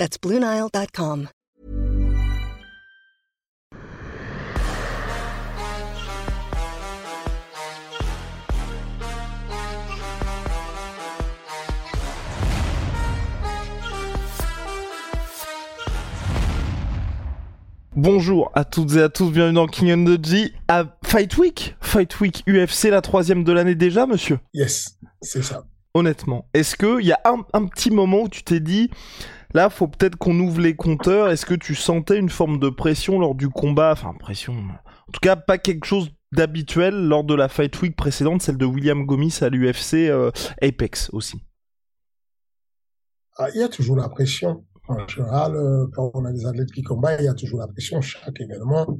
That's BlueNile.com. Bonjour à toutes et à tous, bienvenue dans King and the G à Fight Week. Fight Week UFC, la troisième de l'année déjà, monsieur? Yes, c'est ça. Honnêtement, est-ce qu'il y a un, un, petit moment où tu t'es dit, là, faut peut-être qu'on ouvre les compteurs Est-ce que tu sentais une forme de pression lors du combat? Enfin, pression. En tout cas, pas quelque chose d'habituel lors de la Fight Week précédente, celle de William Gomis à l'UFC euh, Apex aussi. Ah, il y a toujours la pression. En général, euh, quand on a des athlètes qui combattent, il y a toujours la pression. Chaque événement,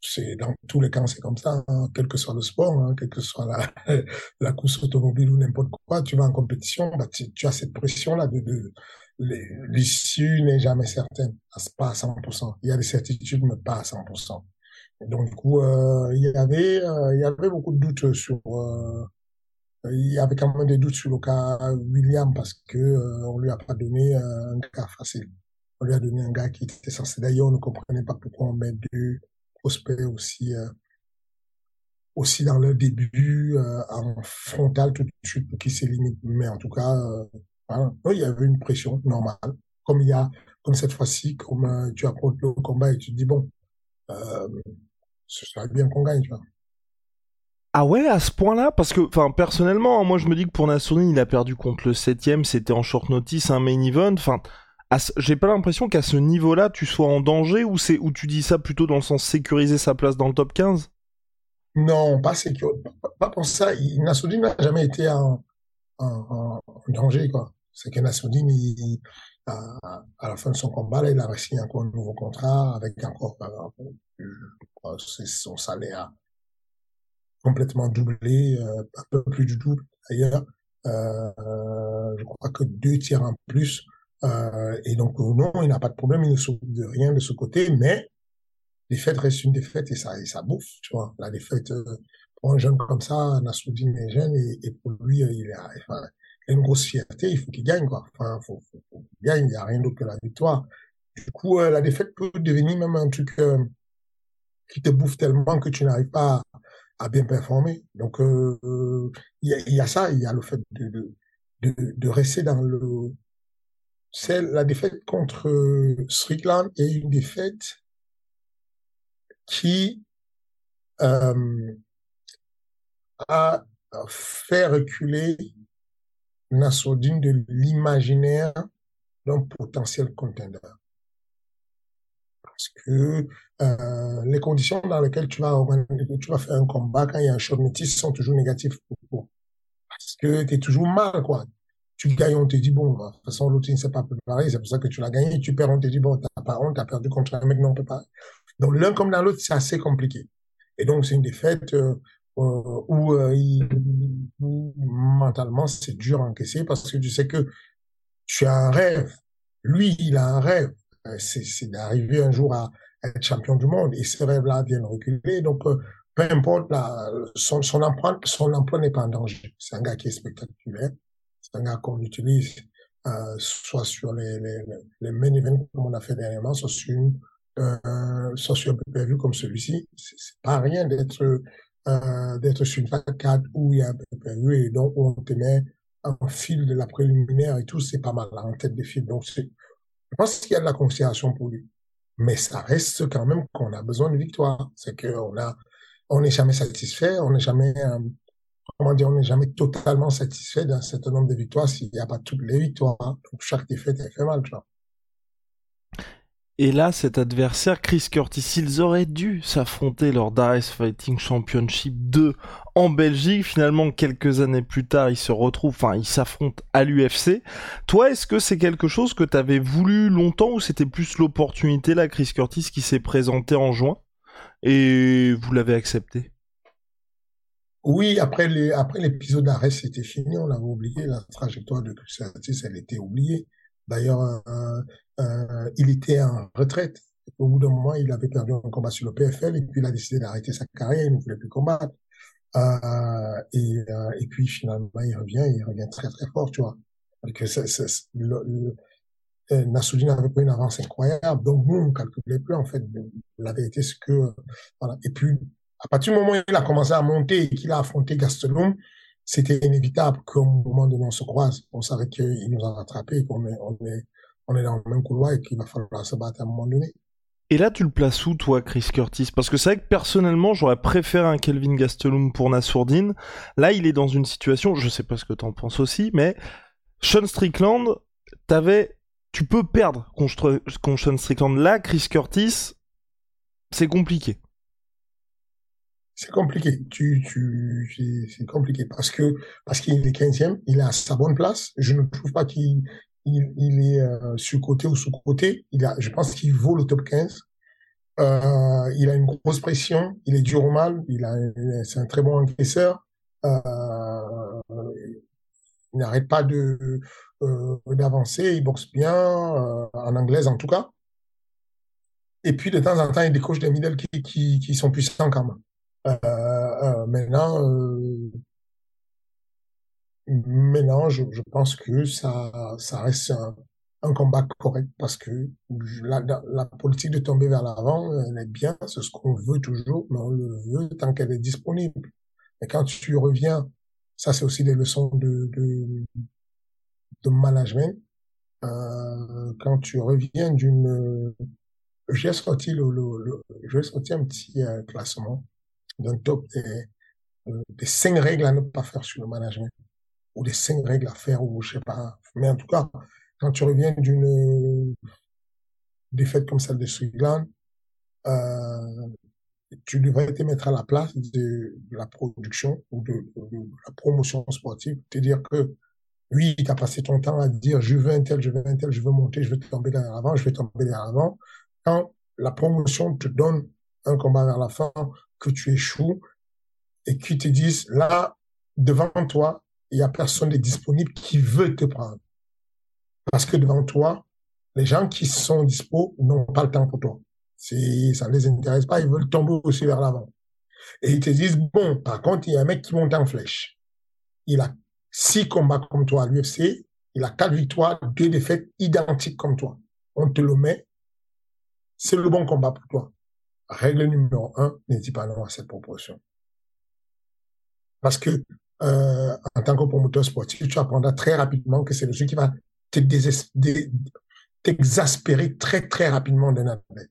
c'est dans tous les cas, c'est comme ça, hein, quel que soit le sport, hein, quelle que soit la, course automobile ou n'importe quoi, tu vas en compétition, bah, tu, as cette pression-là de l'issue n'est jamais certaine, pas à 100%. Il y a des certitudes, mais pas à 100%. Et donc, du coup, euh, il y avait, euh, il y avait beaucoup de doutes sur, euh, il y avait quand même des doutes sur le cas William parce que euh, on lui a pas donné un gars facile. On lui a donné un gars qui était censé. D'ailleurs, on ne comprenait pas pourquoi on met deux prospects aussi aussi dans leur début en frontal tout de suite pour qu'ils s'éliminent. Mais en tout cas, voilà. il y avait une pression normale, comme il y a comme cette fois-ci, comme tu apportes le combat et tu te dis bon, ce serait bien qu'on gagne, tu vois. Ah ouais, à ce point-là? Parce que, enfin, personnellement, hein, moi je me dis que pour Nassourdine, il a perdu contre le 7ème, c'était en short notice, un main event. Enfin, j'ai pas l'impression qu'à ce niveau-là, tu sois en danger ou c'est tu dis ça plutôt dans le sens sécuriser sa place dans le top 15 Non, pas sécuriser. Pas pour ça. Nassourdine n'a jamais été en, en, en, danger, quoi. C'est que Nassourdine, il, à, la fin de son combat, là, il a signé encore un nouveau contrat avec encore euh, son salaire complètement doublé, euh, un peu plus du double d'ailleurs. Euh, je crois que deux tiers en plus. Euh, et donc non, il n'a pas de problème, il ne souffre de rien de ce côté, mais défaite reste une défaite et ça, et ça bouffe, tu vois. La défaite euh, pour un jeune comme ça, Nassoudine est jeune et, pour lui, euh, il a, enfin, une grosse fierté, il faut qu'il gagne quoi. Enfin, faut, faut, faut qu'il gagne, il n'y a rien d'autre que la victoire. Du coup, euh, la défaite peut devenir même un truc qui te bouffe tellement que tu n'arrives pas à bien performé. Donc, euh, il y, a ça, il y a le fait de, de, rester dans le... C'est la défaite contre Strickland et une défaite qui euh, a fait reculer Nassoudine de l'imaginaire d'un potentiel contender parce que euh, les conditions dans lesquelles tu vas, tu vas faire un combat quand il y a un short notice sont toujours négatives pour toi. Parce que tu es toujours mal, quoi. Tu gagnes, on te dit, bon, de toute façon, l'autre ne s'est pas préparé, c'est pour ça que tu l'as gagné. Tu perds, on te dit, bon, t'as pas honte, t'as perdu contre un mec, non, pas. Donc, l'un comme dans l'autre, c'est assez compliqué. Et donc, c'est une défaite euh où, euh, où, mentalement, c'est dur à encaisser parce que tu sais que tu as un rêve. Lui, il a un rêve c'est d'arriver un jour à être champion du monde et ces rêves-là viennent reculer. Donc, euh, peu importe, son, son emploi, son emploi n'est pas en danger. C'est un gars qui est spectaculaire. C'est un gars qu'on utilise euh, soit sur les, les, main events comme on a fait dernièrement, soit sur, euh, soit sur un PPV comme celui-ci. C'est pas rien d'être euh, d'être sur une carte où il y a un PPV et donc on te met en fil de la préliminaire et tout, c'est pas mal en tête des fils. Donc je pense qu'il y a de la considération pour lui. Mais ça reste quand même qu'on a besoin de victoire. C'est qu'on a, on n'est jamais satisfait, on n'est jamais, euh, comment dire, on n'est jamais totalement satisfait d'un certain nombre de victoires s'il n'y a pas toutes les victoires. Donc chaque défaite, elle fait mal, tu vois. Et là, cet adversaire, Chris Curtis, ils auraient dû s'affronter lors d'Ares Fighting Championship 2 en Belgique. Finalement, quelques années plus tard, ils se retrouvent, enfin, ils s'affrontent à l'UFC. Toi, est-ce que c'est quelque chose que tu avais voulu longtemps ou c'était plus l'opportunité, là, Chris Curtis, qui s'est présenté en juin et vous l'avez accepté? Oui, après l'épisode d'Ares, c'était fini, on l'avait oublié, la trajectoire de Chris Curtis, elle était oubliée. D'ailleurs, euh, il était en retraite. Au bout d'un moment, il avait perdu un combat sur le PFL et puis il a décidé d'arrêter sa carrière. Il ne voulait plus combattre. Euh, et, euh, et puis finalement, il revient. Il revient très très fort, tu vois. Que c'est, c'est, le, le, une avance incroyable. Donc nous, on calculait plus en fait la vérité, ce que. Et puis à partir du moment où il a commencé à monter et qu'il a affronté Gastelum, c'était inévitable qu'au moment donné on se croise. On savait qu'il nous a rattrapé, qu'on est, on est, on est dans le même couloir et qu'il va falloir se battre à un moment donné. Et là, tu le places où, toi, Chris Curtis? Parce que c'est vrai que personnellement, j'aurais préféré un Kelvin Gastelum pour Nassourdine. Là, il est dans une situation, je sais pas ce que t'en penses aussi, mais Sean Strickland, t'avais, tu peux perdre contre, contre Sean Strickland. Là, Chris Curtis, c'est compliqué c'est compliqué. Tu, tu, c'est compliqué parce que parce qu'il est 15e, il est à sa bonne place. Je ne trouve pas qu'il il, est euh, sur côté ou sous côté. Il a, je pense qu'il vaut le top 15. Euh, il a une grosse pression. Il est dur au mal. C'est un très bon encaisseur. Euh, il n'arrête pas d'avancer. Il boxe bien en anglaise en tout cas. Et puis de temps en temps, il décoche des middle qui, qui, qui sont puissants quand même. Maintenant, maintenant, je, je, pense que ça, ça reste un, un combat correct parce que la, la, politique de tomber vers l'avant, elle est bien, c'est ce qu'on veut toujours, mais on le veut tant qu'elle est disponible. Et quand tu reviens, ça c'est aussi des leçons de, de, de management. Euh, quand tu reviens d'une, j'ai sorti le, le, le j'ai sorti un petit euh, classement d'un top des, euh, des cinq règles à ne pas faire sur le management ou des cinq règles à faire ou je sais pas. Mais en tout cas, quand tu reviens d'une défaite comme celle de Strickland, euh, tu devrais te mettre à la place de, la production ou de, la promotion sportive, te dire que oui, tu as passé ton temps à dire je veux un tel, je veux un tel, je veux monter, je veux tomber derrière l'avant, je vais tomber derrière l'avant. Quand la promotion te donne un combat vers la fin, que tu échoues et qu'ils te disent là, devant toi, il y a personne disponible qui veut te prendre. Parce que devant toi, les gens qui sont dispo n'ont pas le temps pour toi. Si ça ne les intéresse pas, ils veulent tomber aussi vers l'avant. Et ils te disent, bon, par contre, il y a un mec qui monte en flèche. Il a six combats comme toi à l'UFC. Il a quatre victoires, deux défaites identiques comme toi. On te le met. C'est le bon combat pour toi. Règle numéro un, n'hésite pas non à cette proportion. Parce que euh, en tant que promoteur sportif, tu apprendras très rapidement que c'est le jeu qui va t'exaspérer très très rapidement d'un athlète.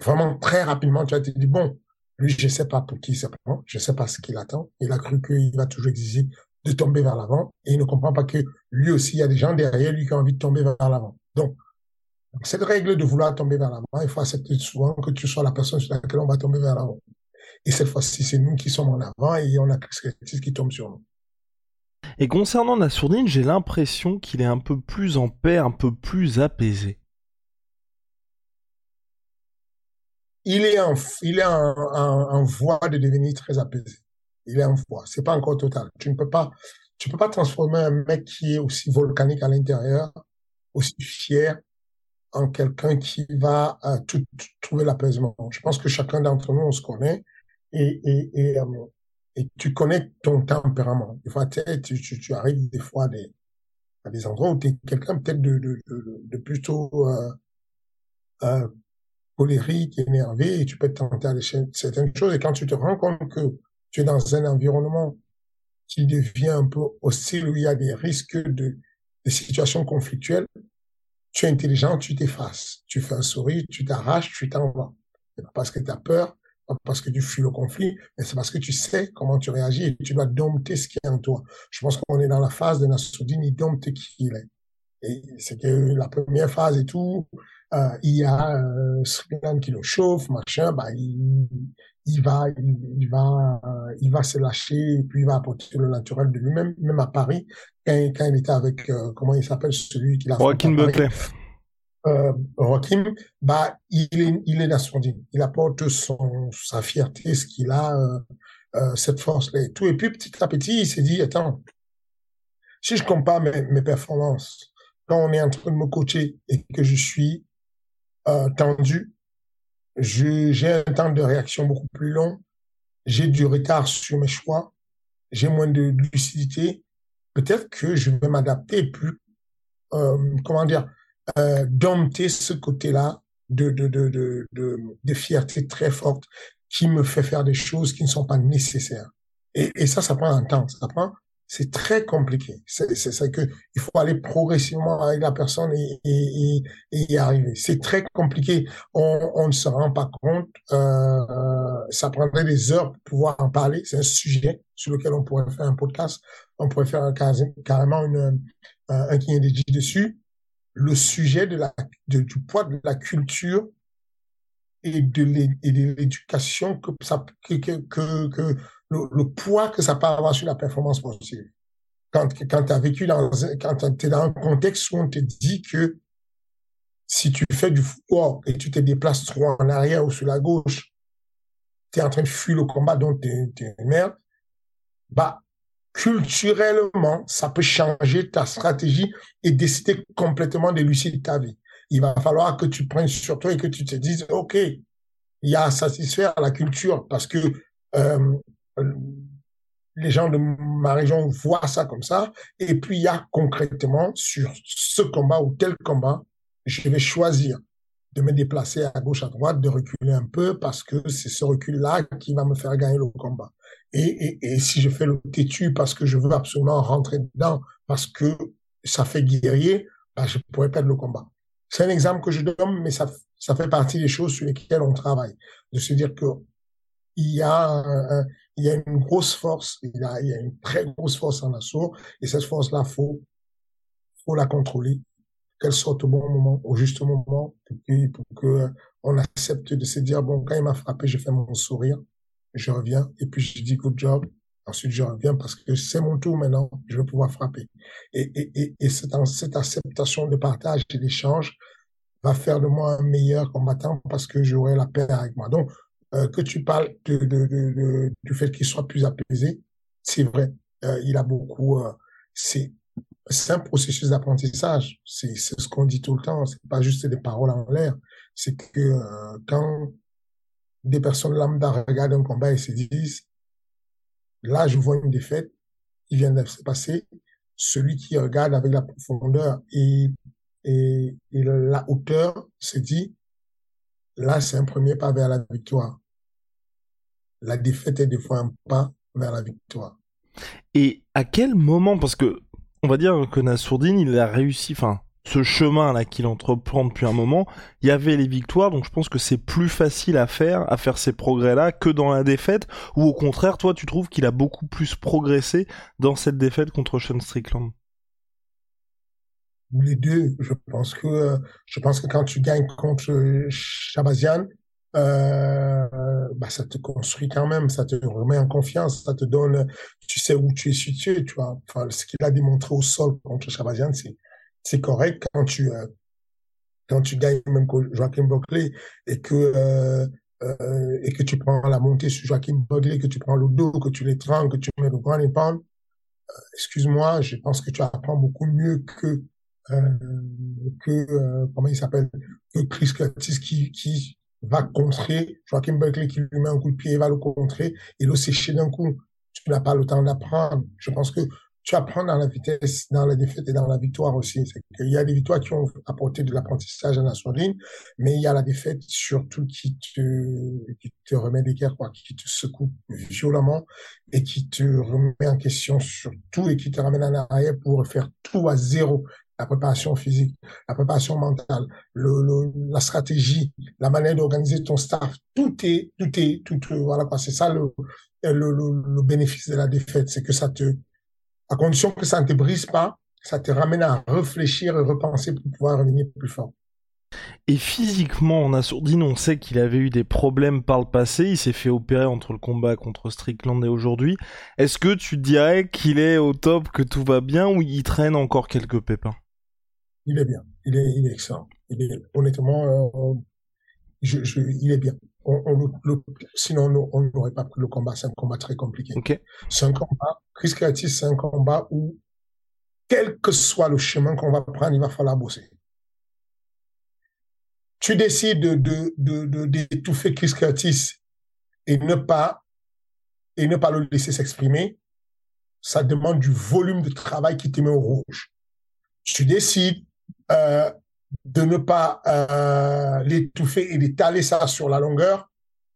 Vraiment très rapidement, tu vas te dire bon, lui je sais pas pour qui il prend, je sais pas ce qu'il attend. Il a cru qu'il va toujours exiger de tomber vers l'avant et il ne comprend pas que lui aussi il y a des gens derrière lui qui ont envie de tomber vers l'avant. Donc cette règle de vouloir tomber vers l'avant, il faut accepter souvent que tu sois la personne sur laquelle on va tomber vers l'avant. Et cette fois-ci, c'est nous qui sommes en avant et on a quelque chose qui tombe sur nous. Et concernant Nassourdine, j'ai l'impression qu'il est un peu plus en paix, un peu plus apaisé. Il est en, il est en, en, voie de devenir très apaisé. Il est en voie. C'est pas encore total. Tu ne peux pas, tu peux pas transformer un mec qui est aussi volcanique à l'intérieur, aussi fier, en quelqu'un qui va euh, tout, trouver l'apaisement. Je pense que chacun d'entre nous, on se connaît et, et, et, et, tu connais ton tempérament. Des fois, tu, tu, arrives des fois à des, endroits où tu es quelqu'un peut-être de, de, plutôt euh, euh, colérique, énervé, et tu peux tenter à certaines choses. Et quand tu te rends compte que tu es dans un environnement qui devient un peu hostile, où il y a des risques de, de situations conflictuelles, tu es intelligent, tu t'effaces. Tu fais un sourire, tu t'arraches, tu t'en vas. C'est pas parce que tu as peur, pas parce que tu fuis le conflit, mais c'est parce que tu sais comment tu réagis et tu dois dompter ce qui est en toi. Je pense qu'on est dans la phase de Nassoudine, il dompte qui il est. Et c'est que la première phase et tout, euh, il y a euh, qui le chauffe, machin, bah, il, il va, il, va, euh, il va se lâcher et puis il va apporter le naturel de lui-même, même à Paris, quand, quand il était avec, euh, comment il s'appelle, celui qui l'a Joaquin Buckley. Euh, bah, il est, il est nationaliste. Il apporte son, sa fierté, ce qu'il a, euh, euh, cette force-là et tout. Et puis, petit à petit, il s'est dit, attends, si je compare mes, mes performances, quand on est en train de me coacher et que je suis euh, tendu, j'ai un temps de réaction beaucoup plus long, j'ai du retard sur mes choix, j'ai moins de lucidité, peut-être que je vais m'adapter plus, euh, comment dire, euh, dompter ce côté-là de, de, de, de, de, fierté très forte qui me fait faire des choses qui ne sont pas nécessaires. Et, et ça, ça prend un temps. Ça prend c'est très compliqué. C'est ça que il faut aller progressivement avec la personne et, et, et y arriver. C'est très compliqué. On, on, ne se rend pas compte. Euh, ça prendrait des heures pour pouvoir en parler. C'est un sujet sur lequel on pourrait faire un podcast. On pourrait faire carrément une, euh, un qui est dessus. Le sujet de la, de, du poids de la culture et de l'éducation que ça que, que, que le, poids que ça peut avoir sur la performance sportive. Quand, quand tu vécu dans, quand tu es dans un contexte où on te dit que si tu fais du football et tu te déplaces trop en arrière ou sur la gauche, tu es en train de fuir le combat dont tu es, une merde, bah, culturellement, ça peut changer ta stratégie et décider complètement de de ta vie. Il va falloir que tu prennes sur toi et que tu te dises, OK, il y a à satisfaire la culture parce que euh, les gens de ma région voient ça comme ça. Et puis, il y a concrètement sur ce combat ou tel combat, je vais choisir de me déplacer à gauche, à droite, de reculer un peu parce que c'est ce recul-là qui va me faire gagner le combat. Et, si je fais le têtu parce que je veux absolument rentrer dedans, parce que ça fait guerrier, bah, je pourrais perdre le combat. C'est un exemple que je donne, mais ça, fait partie des choses sur lesquelles on travaille. De se dire que il y a une grosse force, il y a, une très grosse force en assaut, et cette force-là, faut, faut la contrôler, qu'elle sorte au bon moment, au juste moment, pour que, pour que on accepte de se dire, bon, quand il m'a frappé, je fais mon sourire, je reviens, et puis je dis good job, ensuite je reviens parce que c'est mon tour maintenant, je vais pouvoir frapper. Et, et, et, et cette, cette acceptation de partage et d'échange va faire de moi un meilleur combattant parce que j'aurai la paix avec moi. Donc, euh, que tu parles de, de, du fait qu'il soit plus apaisé, c'est vrai. Euh, il a beaucoup. Euh, c'est c'est un processus d'apprentissage. C'est ce qu'on dit tout le temps. C'est pas juste des paroles en l'air. C'est que euh, quand des personnes lambda regardent un combat et se disent là, je vois une défaite, il vient de se passer. Celui qui regarde avec la profondeur et, la hauteur se dit Là, c'est un premier pas vers la victoire. La défaite est des fois un pas vers la victoire. Et à quel moment, parce que on va dire que Nassourdine, il a réussi, enfin, ce chemin là qu'il entreprend depuis un moment, il y avait les victoires, donc je pense que c'est plus facile à faire, à faire ces progrès là que dans la défaite, ou au contraire, toi, tu trouves qu'il a beaucoup plus progressé dans cette défaite contre Sean Strickland? Les deux. Je pense que je pense que quand tu gagnes contre Chabazian, euh, bah ça te construit quand même, ça te remet en confiance, ça te donne, tu sais où tu es situé, tu vois. Enfin, ce qu'il a démontré au sol contre Chabazian, c'est c'est correct quand tu euh, quand tu gagnes même Joachim Buckley et que euh, euh, et que tu prends la montée sur Joachim Buckley, que tu prends le dos, que tu l'étrangles, que tu mets le grand épaule, euh, excuse-moi, je pense que tu apprends beaucoup mieux que euh, que euh, comment il s'appelle que Chris Curtis qui qui va contrer Joachim Berkeley qui lui met un coup de pied et va le contrer et le sécher d'un coup. Tu n'as pas le temps d'apprendre. Je pense que tu apprends dans la vitesse, dans la défaite et dans la victoire aussi. Qu'il y a des victoires qui ont apporté de l'apprentissage à la sourdine, mais il y a la défaite surtout qui te, qui te remet d'équerre, quoi, qui te secoue violemment et qui te remet en question sur tout et qui te ramène en arrière pour faire tout à zéro la préparation physique, la préparation mentale, le, le, la stratégie, la manière d'organiser ton staff, tout est, tout est, tout, voilà quoi. C'est ça le, le, le, bénéfice de la défaite, c'est que ça te, à condition que ça ne te brise pas, ça te ramène à réfléchir et repenser pour pouvoir revenir plus fort. Et physiquement, en Assourdine, on sait qu'il avait eu des problèmes par le passé. Il s'est fait opérer entre le combat contre Strickland et aujourd'hui. Est-ce que tu dirais qu'il est au top, que tout va bien, ou il traîne encore quelques pépins? Il est bien. Il est, il est excellent. Il est, honnêtement, euh, je, je, il est bien. On, on, le, sinon, on n'aurait pas pris le combat. C'est un combat très compliqué. Ok. C'est un combat. Chris Curtis, c'est un combat où, quel que soit le chemin qu'on va prendre, il va falloir bosser tu décides de, de, d'étouffer Chris Curtis et ne pas, et ne pas le laisser s'exprimer, ça demande du volume de travail qui te met au rouge. Tu décides euh, de ne pas euh, l'étouffer et d'étaler ça sur la longueur,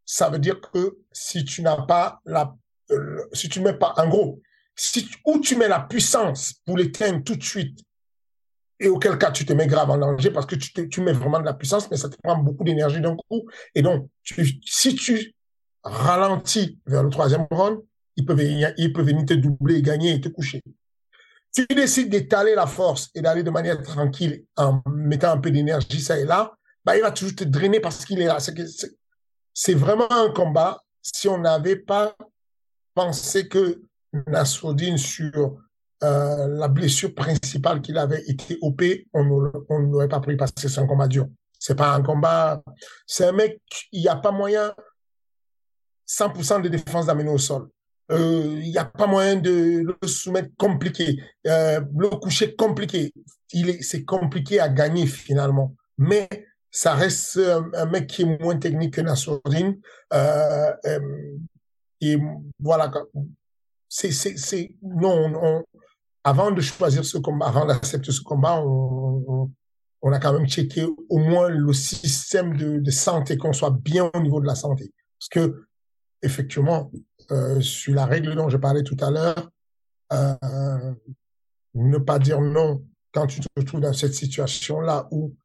ça veut dire que si tu n'as pas la, euh, si tu mets pas, en gros, où tu mets la puissance pour l'éteindre tout de suite et auquel cas tu te mets grave en danger parce que tu, tu mets vraiment de la puissance, mais ça te prend beaucoup d'énergie d'un coup. Et donc, si tu ralentis vers le troisième round, il peut venir, il peut venir te doubler, gagner et te coucher. Si tu décides d'étaler la force et d'aller de manière tranquille en mettant un peu d'énergie ça et là, bah, il va toujours te drainer parce qu'il est là. C'est vraiment un combat. Si on n'avait pas pensé que Nassoudine sur euh, la blessure principale qu'il avait été OP, on ne l'aurait pas pris parce que c'est un combat dur. C'est pas un combat. C'est un mec, il n'y a pas moyen 100% de défense d'amener au sol. Euh, il n'y a pas moyen de le soumettre compliqué, euh, le coucher compliqué. Il est, c'est compliqué à gagner finalement. Mais ça reste un, mec qui est moins technique que Nassourdine. Euh, euh, et voilà. C'est, c'est, c'est, non, on, avant de choisir ce combat, avant d'accepter ce combat, on, a quand même checké au moins le système de santé, qu'on soit bien au niveau de la santé. Parce que, effectivement, euh, sur la règle dont je parlais tout à l'heure, euh, ne pas dire non quand tu te trouves dans cette situation-là où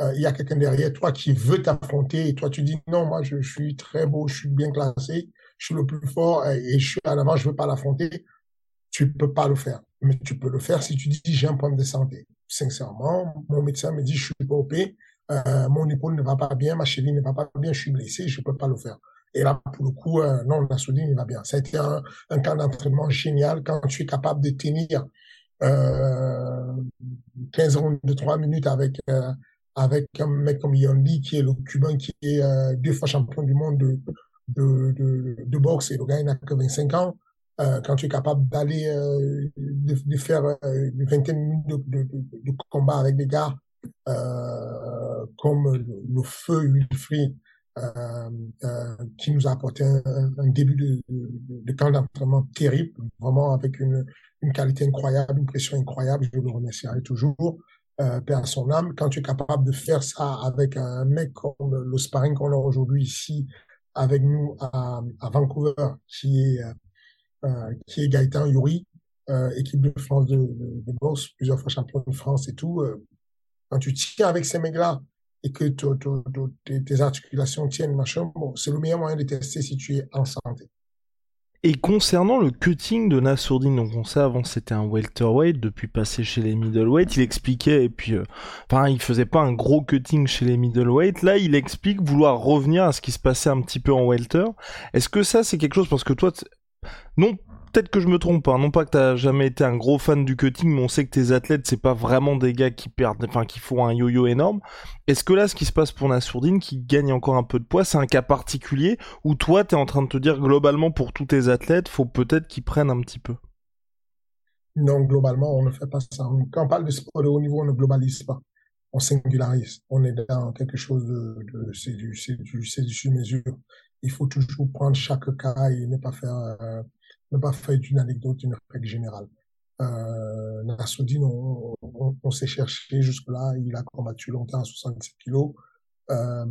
euh, il y a quelqu'un derrière toi qui veut t'affronter et toi tu dis non, moi je, suis très beau, je suis bien classé, je suis le plus fort et, je suis en avant, je veux pas l'affronter, tu peux pas le faire mais tu peux le faire si tu dis j'ai un problème de santé. Sincèrement, mon médecin me dit je suis pas OP, mon épaule ne va pas bien, ma cheville ne va pas bien, je suis blessé, je peux pas le faire. Et là, pour le coup, euh, non, la soudine, il va bien. Ça a été un, camp d'entraînement génial quand tu es capable de tenir euh, 15 rondes de 3 minutes avec euh, avec un mec comme Yondi, qui est le Cubain, qui est euh, deux fois champion du monde de, de, de, boxe, et le gars, il n'a que 25 ans. Euh, quand tu es capable d'aller euh, de, faire euh, une vingtaine minutes de, de, de, combat avec des gars euh, comme le, feu Wilfried euh, qui nous a apporté un, un début de, de, camp d'entraînement terrible, vraiment avec une, une qualité incroyable, une pression incroyable, je le remercierai toujours. Euh, à son âme, quand tu es capable de faire ça avec un mec comme le sparring qu'on a aujourd'hui ici avec nous à, à Vancouver, qui est euh, qui est Gaëtan Yuri, euh, équipe de France de, de, de, boxe, plusieurs fois champion de France et tout. Euh, quand tu tiens avec ces mecs-là et que tes articulations tiennent, machin, bon, c'est le meilleur moyen de tester si tu es en santé. Et concernant le cutting de Nassourdine, donc on sait avant c'était un welterweight, depuis passé chez les middleweight, il expliquait et puis, euh, enfin il faisait pas un gros cutting chez les middleweight. Là, il explique vouloir revenir à ce qui se passait un petit peu en welter. Est-ce que ça c'est quelque chose parce que toi, non, peut-être que je me trompe, hein. non pas que t'as jamais été un gros fan du cutting, mais on sait que tes athlètes, c'est pas vraiment des gars qui perdent, enfin qui font un yo-yo énorme. Est-ce que là, ce qui se passe pour Nassourdine, qui gagne encore un peu de poids, c'est un cas particulier où toi, t'es en train de te dire globalement pour tous tes athlètes, faut peut-être qu'ils prennent un petit peu? Non, globalement, on ne fait pas ça. Quand on parle de sport de haut niveau, on ne globalise pas. On singularise. On est dans quelque chose de, c'est du sur-mesure il faut toujours prendre chaque cas et ne pas faire, euh, ne pas faire d'une anecdote une règle générale. Euh, Nassoudine, on, s'est cherché jusque-là. Il a combattu longtemps à 77 kilos. Euh,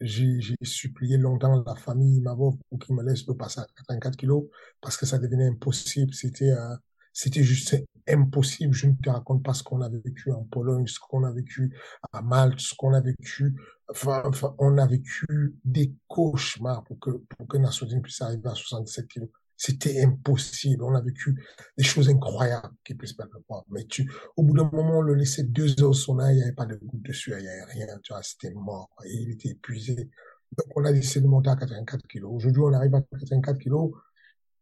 j'ai supplié longtemps la famille Mavov pour qu'il me laisse le passer à 84 kilos parce que ça devenait impossible. C'était euh, c'était juste impossible. Je ne te raconte pas ce qu'on a vécu en Pologne, ce qu'on a vécu à Malte, ce qu'on a vécu. Enfin, enfin, on a vécu des cauchemars pour que, pour que Nassoudine puisse arriver à 67 kilos. C'était impossible. On a vécu des choses incroyables qui puissent pas le voir. Mais tu, au bout d'un moment, on le laissait deux heures au sauna, il n'y avait pas de goutte dessus, il n'y avait rien, tu vois, c'était mort. Il était épuisé. Donc, on a décidé de monter à 84 kilos. Aujourd'hui, on arrive à 84 kilos.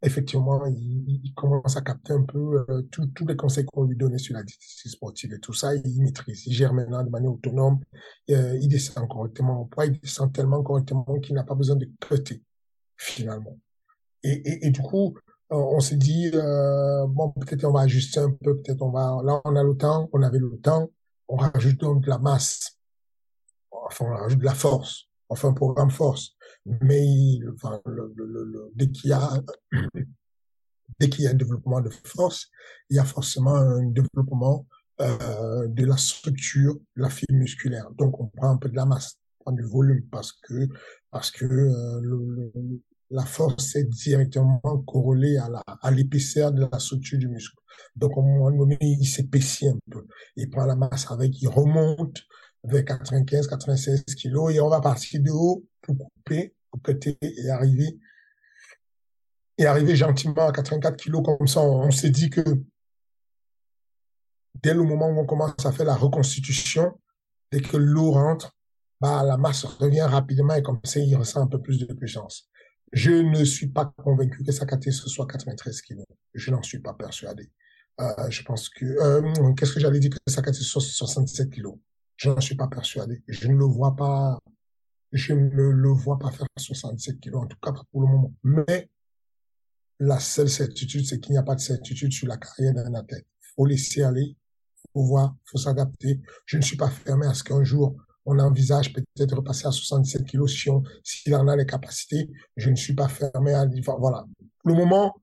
Effectivement, il, commence à capter un peu euh, tous les conseils qu'on lui donnait sur la diététique sportive et tout ça. Il maîtrise, il gère maintenant de manière autonome. Euh, il descend correctement poids, il descend tellement correctement qu'il n'a pas besoin de cutter, finalement. Et, et, et du coup, on s'est dit, euh, bon, peut-être on va ajuster un peu, peut-être on va, là, on a le temps, on avait le temps, on rajoute donc de la masse, enfin, on rajoute de la force, enfin, un programme force. Mais, enfin, le, le, le, dès qu'il y a, dès qu'il y a un développement de force, il y a forcément un développement euh, de la structure de la fibre musculaire. Donc, on prend un peu de la masse, on prend du volume parce que, parce que euh, le, la force est directement corrélée à la, à l'épaisseur de la structure du muscle. Donc, au moment donné, il s'épaissit un peu. Il prend la masse avec, il remonte vers 95, 96 kilos et on va partir de haut pour couper, pour et arriver, et arriver gentiment à 84 kilos comme ça. On, s'est dit que dès le moment où on commence à faire la reconstitution, dès que l'eau rentre, bah, la masse revient rapidement et comme ça, il ressent un peu plus de puissance. Je ne suis pas convaincu que Sakaté ce soit 93 kilos. Je n'en suis pas persuadé. Euh, je pense que euh, qu'est-ce que j'allais dire que Sakaté soit 67 kilos? Je n'en suis pas persuadé. Je ne le vois pas. Je ne le vois pas faire 67 kilos, en tout cas pas pour le moment. Mais la seule certitude, c'est qu'il n'y a pas de certitude sur la carrière d'un athlète. Faut laisser aller, faut voir, faut s'adapter. Je ne suis pas fermé à ce qu'un jour on envisage peut-être de repasser à 77 kilos si on, s'il en a les capacités. Je ne suis pas fermé à voilà. Le moment,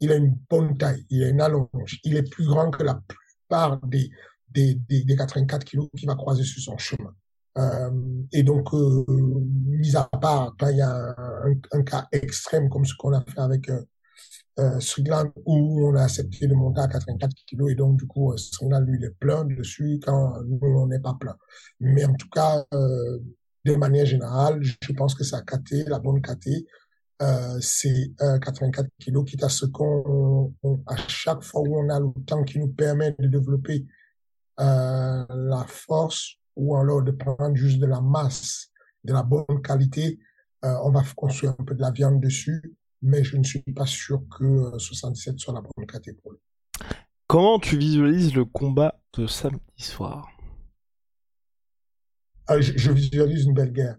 il a une bonne taille, il a une allonge, il est plus grand que la plupart des, des, des, des 84 kilos qu'il va croiser sur son chemin. Euh, et donc, euh, mis à part quand il y a un, un, cas extrême comme ce qu'on a fait avec euh, euh, où on a accepté de monter à 84 kilos et donc du coup euh, lui il est plein dessus quand nous on n'est pas plein. Mais en tout cas, euh, de manière générale, je pense que ça a la bonne caté. Euh, c'est 84 kilos, quitte à ce qu'on, à chaque fois où on a le temps qui nous permet de développer euh, la force ou alors de prendre juste de la masse de la bonne qualité, euh, on va construire un peu de la viande dessus mais je ne suis pas sûr que 67 euh, soit la bonne catégorie. Comment tu visualises le combat de samedi soir? Ah, je, visualise une belle guerre.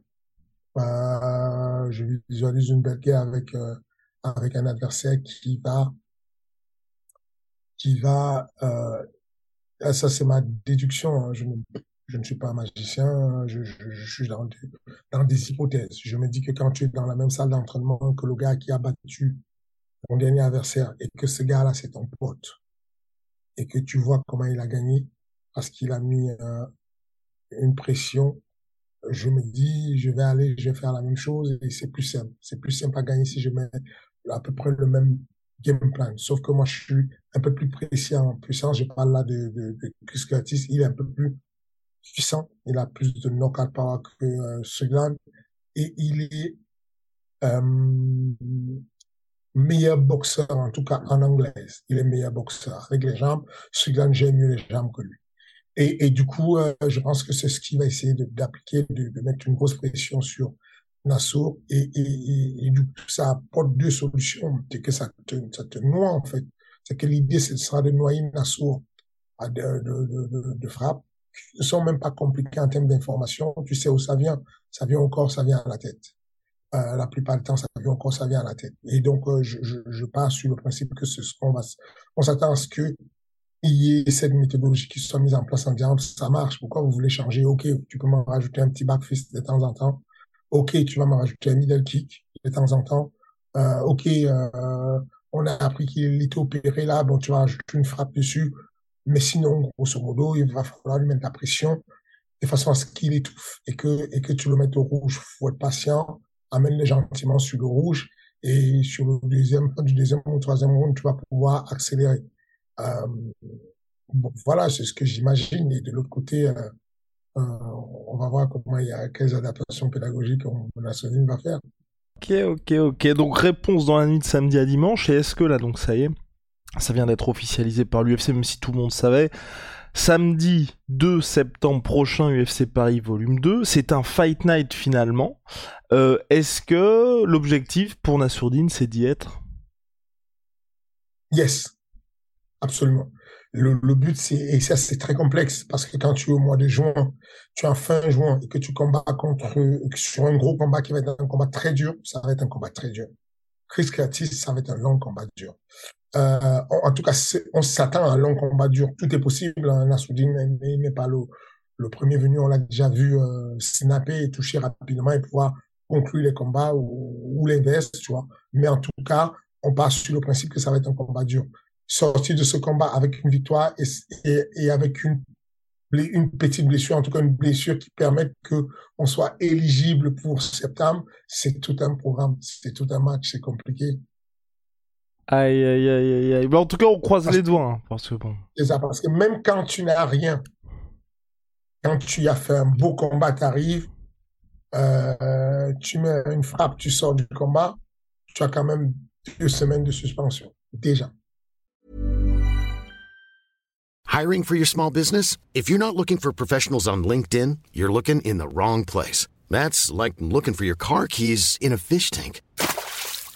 Euh, je visualise une belle guerre avec euh, avec un adversaire qui va qui va ça c'est ma déduction. Hein, je ne je ne suis pas magicien, je, je, suis dans des, hypothèses. Je me dis que quand tu es dans la même salle d'entraînement que le gars qui a battu ton dernier adversaire et que ce gars-là, c'est ton pote, et que tu vois comment il a gagné parce qu'il a mis euh, une pression, je me dis, je vais aller, je vais faire la même chose et c'est plus simple. C'est plus simple à gagner si je mets à peu près le même game plan. Sauf que moi, je suis un peu plus précis en puissance. Je parle là de, de, de. Il est un peu plus puissant. Il a plus de knockout power que euh, Et il est euh, meilleur boxeur, en tout cas en anglaise. Il est meilleur boxeur avec les jambes. Suglan j'aime mieux les jambes que lui. Et, et du coup, euh, je pense que c'est ce qu'il va essayer d'appliquer, de, de, mettre une grosse pression sur Nassour. Et, et, du coup, ça apporte deux solutions. C'est que ça te, ça te noie, en fait. C'est que l'idée, ce sera de noyer Nassour de, de, de, de frappe ne sont même pas compliqués en termes d'information. Tu sais où ça vient. Ça vient au corps, ça vient à la tête. Euh, la plupart du temps, ça vient au corps, ça vient à la tête. Et donc, euh, je, je, je pars sur le principe que ce qu'on va, on s'attend à ce que il y ait cette méthodologie qui soit mise en place en disant ça marche. Pourquoi vous voulez changer? Ok, tu peux m'en rajouter un petit back fist de temps en temps. Ok, tu vas m'en rajouter un middle kick de temps en temps. Euh, ok, euh, on a appris qu'il était opéré là, bon, tu vas rajouter une frappe dessus. Mais sinon, grosso modo, il va falloir lui mettre la pression de façon à ce qu'il étouffe et que, et que tu le mettes au rouge. faut être patient, amène-le gentiment sur le rouge et sur le deuxième, du deuxième ou troisième round, tu vas pouvoir accélérer. Euh, voilà, c'est ce que j'imagine. Et de l'autre côté, euh, euh, on va voir comment il y a quelles adaptations pédagogiques on, la va faire. Ok, ok, ok. Donc réponse dans la nuit de samedi à dimanche. Et est-ce que là, donc ça y est, ça vient d'être officialisé par l'UFC, même si tout le monde savait. Samedi 2 septembre prochain, UFC Paris volume 2. C'est un Fight Night finalement. Euh, est-ce que l'objectif pour Nassourdine, c'est d'y être? Yes, absolument. Le, but, c'est, et ça, c'est très complexe, parce que quand tu es au mois de juin, tu es en fin juin, et que tu combats contre, sur un gros combat qui va être un combat très dur, ça va être un combat très dur. Chris Curtis, ça va être un long combat dur. Euh, en, tout cas, on s'attend à un long combat dur. Tout est possible. Hein. Nassoudine n'est pas le, premier venu. On l'a déjà vu euh, snapper et toucher rapidement et pouvoir conclure les combats ou, ou l'inverse, tu vois. Mais en tout cas, on part sur le principe que ça va être un combat dur. Sortir de ce combat avec une victoire et, et, et avec une une petite blessure, en tout cas une blessure qui permette que on soit éligible pour septembre, c'est tout un programme, c'est tout un match, c'est compliqué. Aïe, aïe, aïe, aïe. en tout cas, on croise les doigts. Hein, parce que bon. C'est ça, parce que même quand tu n'as rien, quand tu as fait un beau combat, tu arrives, euh, tu mets une frappe, tu sors du combat, tu as quand même deux semaines de suspension. Déjà. Hiring for your small business? If you're not looking for professionals on LinkedIn, you're looking in the wrong place. That's like looking for your car keys in a fish tank.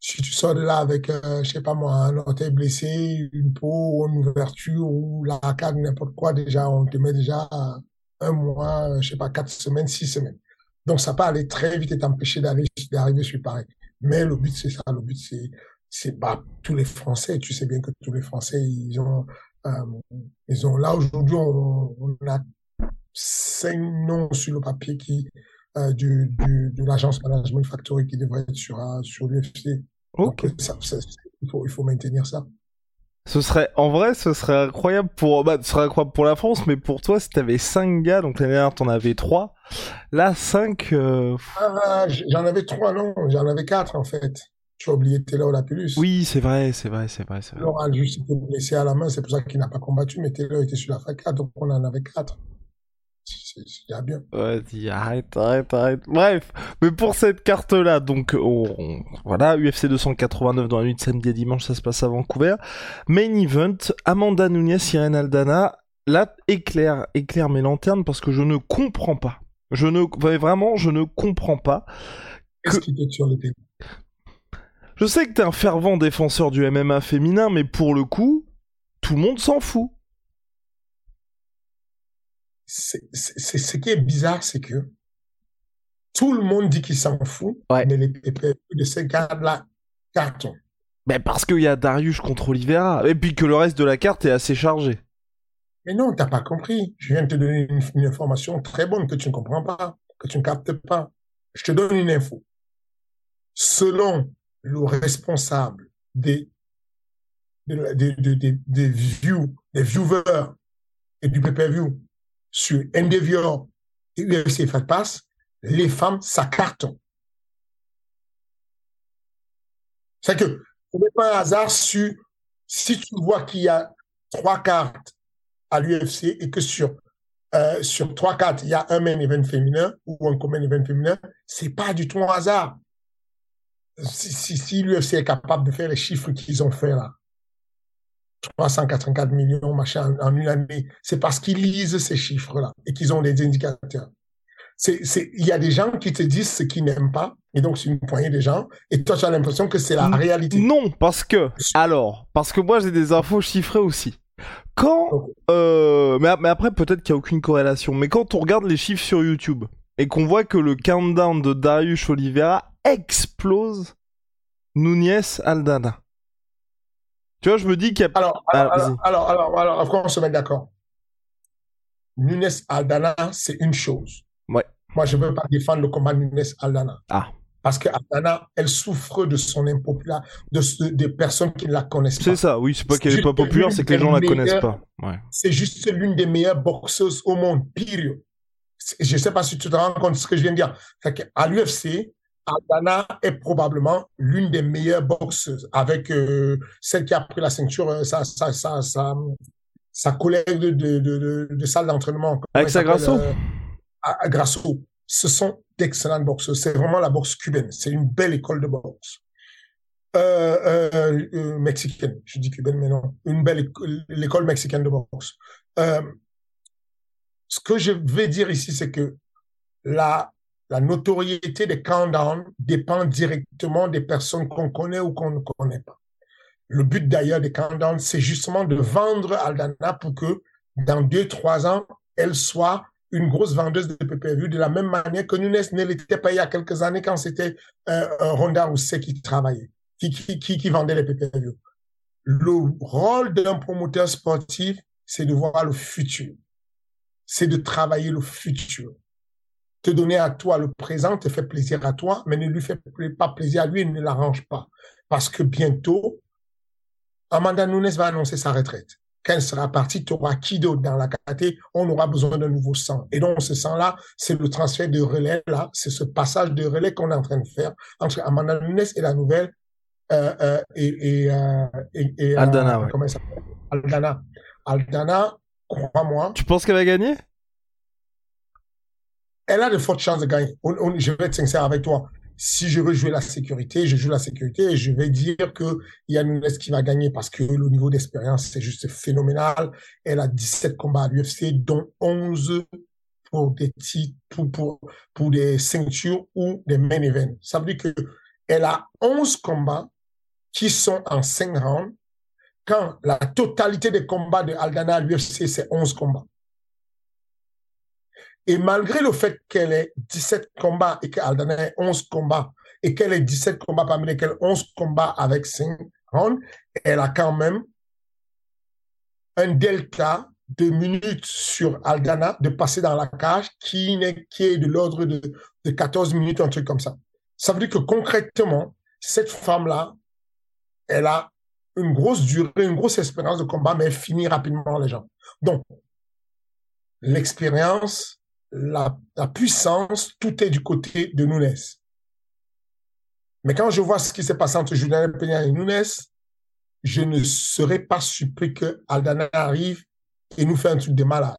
si tu sors de là avec, euh, je sais pas moi, un orteil blessé, une peau, une ouverture ou la racade, n'importe quoi, déjà, on te met déjà un mois, je sais pas, quatre semaines, six semaines. Donc, ça peut aller très vite et t'empêcher d'arriver sur Paris. Mais le but, c'est ça. Le but, c'est, c'est pas tous les Français. Tu sais bien que tous les Français, ils ont, euh, ils ont, là, aujourd'hui, on, a cinq noms sur le papier qui, euh, du, du, de l'agence Management Factory qui devrait être sur, euh, sur l'UFC. Ok. ça, ça, il, faut, il faut maintenir ça. Ce serait, en vrai, ce serait incroyable pour, bah, ce serait incroyable pour la France, mais pour toi, si t'avais 5 gars, donc l'année dernière t'en avais 3, là, 5, euh... ah, j'en avais 3, non, j'en avais 4, en fait. Tu as oublié Taylor Lapulus. Oui, c'est vrai, c'est vrai, c'est vrai, c'est vrai. Taylor a juste été blessé à la main, c'est pour ça qu'il n'a pas combattu, mais Taylor était sur la FACA, donc on en avait 4 c'est bien. Ouais, dis, arrête, arrête, arrête. Bref, mais pour cette carte-là, donc, on, voilà, UFC 289 dans la nuit de samedi et dimanche, ça se passe à Vancouver. Main event, Amanda Nunes, Irene Aldana. Là, éclaire, éclaire mes lanternes parce que je ne comprends pas. Je ne, vraiment, je ne comprends pas. Qu'est-ce qui te sur le Je sais que t'es un fervent défenseur du MMA féminin, mais pour le coup, tout le monde s'en fout c'est ce qui est bizarre, c'est que tout le monde dit qu'il s'en fout, mais les PPV de ces gars-là carton. Mais parce qu'il y a Darius contre Oliveira, et puis que le reste de la carte est assez chargé. Mais non, t'as pas compris. Je viens de te donner une, information très bonne que tu ne comprends pas, que tu ne captes pas. Je te donne une info. Selon le responsable des, des, des, des, des views, des viewers et du PPV sur Endeavor et UFC Fight Pass, les femmes, ça carton. C'est que, ce n'est pas un hasard sur, si tu vois qu'il y a trois cartes à l'UFC et que sur, euh, sur trois cartes, il y a un main event féminin ou un common event féminin, c'est pas du tout un hasard. Si, si, si l'UFC est capable de faire les chiffres qu'ils ont fait là, 384 millions, machin, en une année, c'est parce qu'ils lisent ces chiffres-là et qu'ils ont des indicateurs. Il y a des gens qui te disent ce qu'ils n'aiment pas, et donc c'est une poignée de gens, et toi tu as l'impression que c'est la réalité. Non, parce que, alors, parce que moi j'ai des infos chiffrées aussi. Quand, euh, mais, mais après peut-être qu'il n'y a aucune corrélation, mais quand on regarde les chiffres sur YouTube, et qu'on voit que le countdown de Darius Oliveira explose Nunez Aldana. Tu vois, je me dis qu'il y a. Alors, alors, ah, alors, alors, alors, alors, on se met d'accord. Nunes Aldana, c'est une chose. Ouais. Moi, je ne veux pas défendre le combat Nunes Aldana. Ah. Parce que elle souffre de son impopularité, de, des personnes qui ne la connaissent pas. C'est ça, oui, c'est pas qu'elle est pas populaire, c'est que les gens la connaissent pas. Ouais. C'est juste l'une des meilleures boxeuses au monde, pire. Je sais pas si tu te rends compte de ce que je viens de dire. à l'UFC, Aldana est probablement l'une des meilleures boxeuses, avec euh, celle qui a pris la ceinture, euh, sa, sa, sa, sa, collègue de, de, de, de salle d'entraînement. Avec sa Grasso euh, Grasso. Ce sont d'excellentes boxeuses. C'est vraiment la boxe cubaine. C'est une belle école de boxe. Euh, mexicaine. Je dis cubaine, mais non. Une belle école, l'école mexicaine de boxe. Ce que je vais dire ici, c'est que la, la notoriété des countdowns dépend directement des personnes qu'on connaît ou qu'on ne connaît pas. Le but d'ailleurs des countdowns, c'est justement de vendre Aldana pour que dans deux, trois ans, elle soit une grosse vendeuse de PPV de la même manière que Nunes ne l'était pas il y a quelques années quand c'était euh, Ronda Rousset qui travaillait, qui, qui, qui, qui vendait les PPV. Le rôle d'un promoteur sportif, c'est de voir le futur. C'est de travailler le futur. Te donner à toi le présent te fait plaisir à toi, mais ne lui fait pas plaisir à lui et ne l'arrange pas. Parce que bientôt, Amanda Nunes va annoncer sa retraite quand elle sera partie, tu auras qui d'autre dans la KT On aura besoin d'un nouveau sang. Et donc, ce sang-là, c'est le transfert de relais, là, c'est ce passage de relais qu'on est en train de faire entre Amanda Nunes et la nouvelle, euh, euh, et, et, euh, et, Aldana, ouais. Comment elle s'appelle? Aldana. Aldana, crois-moi. Tu penses qu'elle va gagner Elle a de fortes chances de gagner. je vais être sincère avec toi si je veux jouer la sécurité, je joue la sécurité et je vais dire que il y a Nunes qui va gagner parce que le niveau d'expérience, c'est juste phénoménal. Elle a 17 combats à l'UFC, dont 11 pour des titres, pour, pour, pour des ceintures ou des main events. Ça veut dire que elle a 11 combats qui sont en 5 rounds quand la totalité des combats de Aldana à l'UFC, c'est 11 combats. Et malgré le fait qu'elle ait 17 combats et qu'Aldana ait 11 combats, et qu'elle ait 17 combats parmi lesquels 11 combats avec 5 rounds, elle a quand même un delta de minutes sur Aldana de passer dans la cage qui, est, qui est de l'ordre de, de 14 minutes, un truc comme ça. Ça veut dire que concrètement, cette femme-là, elle a une grosse durée, une grosse expérience de combat, mais elle finit rapidement les gens. Donc, l'expérience, la, puissance, tout est du côté de Nunes. Mais quand je vois ce qui s'est passé entre Julien Peña et Nunes, je ne serais pas surpris que Aldana arrive et nous fait un truc de malade.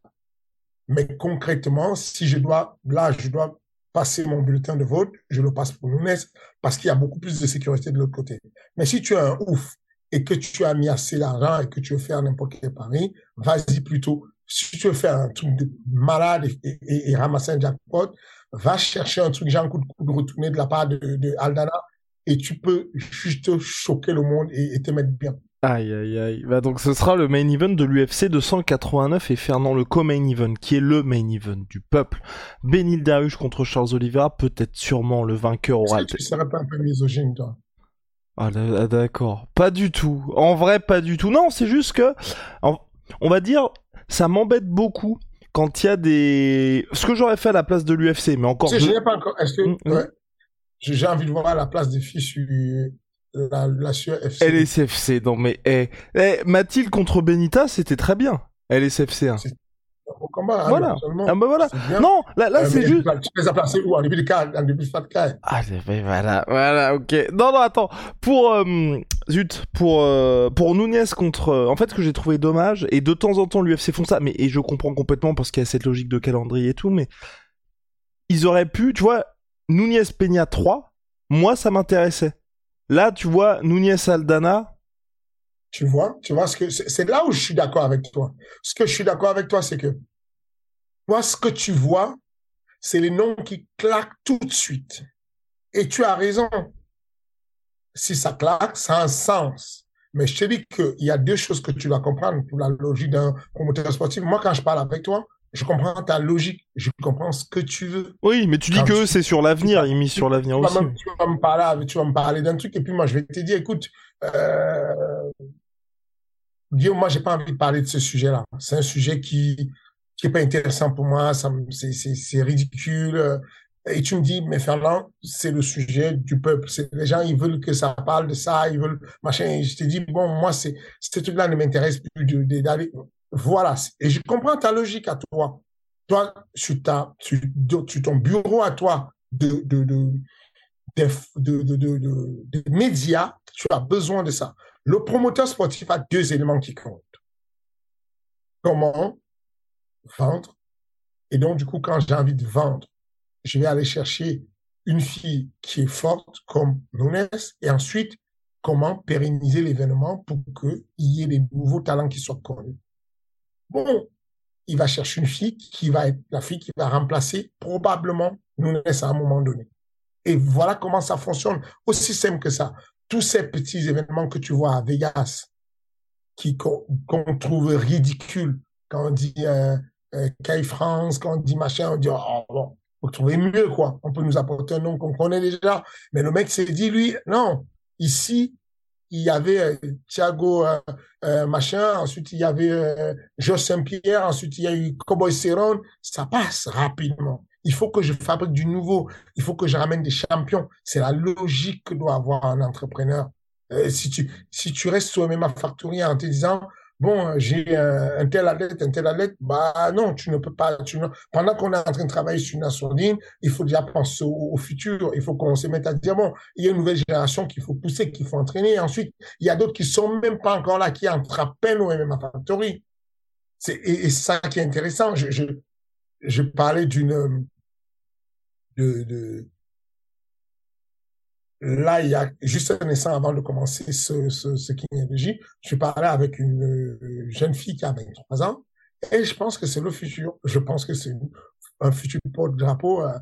Mais concrètement, si je dois, là, je dois passer mon bulletin de vote, je le passe pour Nunes parce qu'il y a beaucoup plus de sécurité de l'autre côté. Mais si tu es un ouf et que tu as mis assez d'argent et que tu veux faire n'importe quel pari, vas-y plutôt si tu veux faire un truc de malade et, ramasser un jackpot, va chercher un truc, j'ai un coup de coup de retourner de la part de, de, Aldana et tu peux juste choquer le monde et, te mettre bien. Aïe aïe aïe. Bah donc ce sera le main event de l'UFC 289 et Fernand le co-main event qui est le main event du peuple. Benil Darius contre Charles Oliveira, peut-être sûrement le vainqueur aura. Tu serais pas un peu misogyne toi? Ah, ah d'accord. Pas du tout. En vrai, pas du tout. Non, c'est juste que, on va dire, ça m'embête beaucoup quand il y a des. Ce que j'aurais fait à la place de l'UFC, mais encore. je n'ai pas encore. Est-ce que. Hum. J'ai envie de voir à la place des filles sur la, la sur FC. LSFC, non mais. Eh, eh, Mathilde contre Benita, c'était très bien. LSFC. Hein au combat. Hein, voilà. ah bah voilà. Non, là, là euh, c'est juste. Tu les as placés où? En début de cas, en début de cas. Ah, voilà, voilà, ok. Non, non, attends. Pour, euh, zut, pour, euh, pour Nunez contre. en fait, ce que j'ai trouvé dommage, et de temps en temps, l'UFC font ça, mais, et je comprends complètement parce qu'il y a cette logique de calendrier et tout, mais. Ils auraient pu, tu vois, Nunez Peña 3, moi, ça m'intéressait. Là, tu vois, Nunez Aldana, tu vois, tu vois ce que c'est là où je suis d'accord avec toi. Ce que je suis d'accord avec toi, c'est que moi, ce que tu vois, c'est les noms qui claquent tout de suite. Et tu as raison. Si ça claque, ça a un sens. Mais je te dis qu'il y a deux choses que tu dois comprendre pour la logique d'un promoteur sportif. Moi, quand je parle avec toi, je comprends ta logique, je comprends ce que tu veux. Oui, mais tu dis que c'est sur l'avenir, il mis sur l'avenir aussi. tu vas me parler, tu vas me parler d'un truc et puis moi je vais te dire, écoute, euh, Guillaume, moi j'ai pas envie de parler de ce sujet-là. C'est un sujet qui qui est pas intéressant pour moi. C'est ridicule. Et tu me dis, mais Fernand, c'est le sujet du peuple. C'est les gens, ils veulent que ça parle de ça, ils veulent machin. Et je te dis, bon, moi, c'est, ce truc-là ne m'intéresse plus. Voilà. Et je comprends ta logique à toi. Toi, sur ta, sur, ton bureau à toi de, de, de, de, de médias, tu as besoin de ça. Le promoteur sportif a deux éléments qui comptent. Comment vendre. Et donc, du coup, quand j'ai envie de vendre, je vais aller chercher une fille qui est forte comme Nunes et ensuite comment pérenniser l'événement pour qu'il y ait des nouveaux talents qui soient connus. Bon, il va chercher une fille qui va être la fille qui va remplacer probablement Nunes à un moment donné. Et voilà comment ça fonctionne. Aussi simple que ça. Tous ces petits événements que tu vois à Vegas, qui qu'on trouve ridicules, quand on dit euh, euh, France, quand on dit machin, on dit oh bon, faut trouver mieux, quoi. On peut nous apporter un nom qu'on connaît déjà. Mais le mec s'est dit, lui, non, ici, il y avait euh, Thiago euh, euh, machin, ensuite il y avait euh, Joe Saint-Pierre, ensuite il y a eu Cowboy Cerrone. Ça passe rapidement. Il faut que je fabrique du nouveau. Il faut que je ramène des champions. C'est la logique que doit avoir un entrepreneur. si tu si tu restes sur MMA Factory en te disant bon, j'ai un, tel athlète, un tel athlète, bah non, tu ne peux pas. Tu Pendant qu'on est en train de travailler sur une sourdine, il faut déjà penser au, futur. Il faut qu'on se mette à dire, bon, il y a une nouvelle génération qu'il faut pousser, qu'il faut entraîner. ensuite, il y a d'autres qui sont même pas encore là, qui entrent à peine au MMA Factory. C'est, et, ça qui est intéressant. Je, je parlais d'une, de, de, là, il y a juste un instant avant de commencer ce, ce, ce je parlais avec une euh, jeune fille qui a 23 ans et je pense que c'est le futur. Je pense que c'est un futur porte-drapeau euh,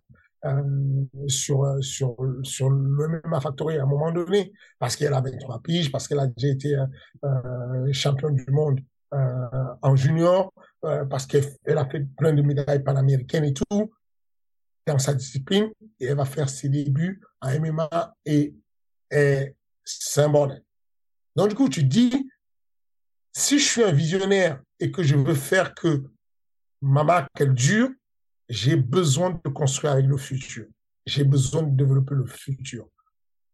euh, sur, sur, sur le même Factory à un moment donné parce qu'elle a 23 piges, parce qu'elle a déjà été euh, championne du monde euh, en junior, parce qu'elle a fait plein de médailles panaméricaines et tout dans sa discipline et elle va faire ses débuts en MMA et, et c'est un bordel. Donc, du coup, tu dis, si je suis un visionnaire et que je veux faire que ma marque, dure, j'ai besoin de construire avec le futur. J'ai besoin de développer le futur.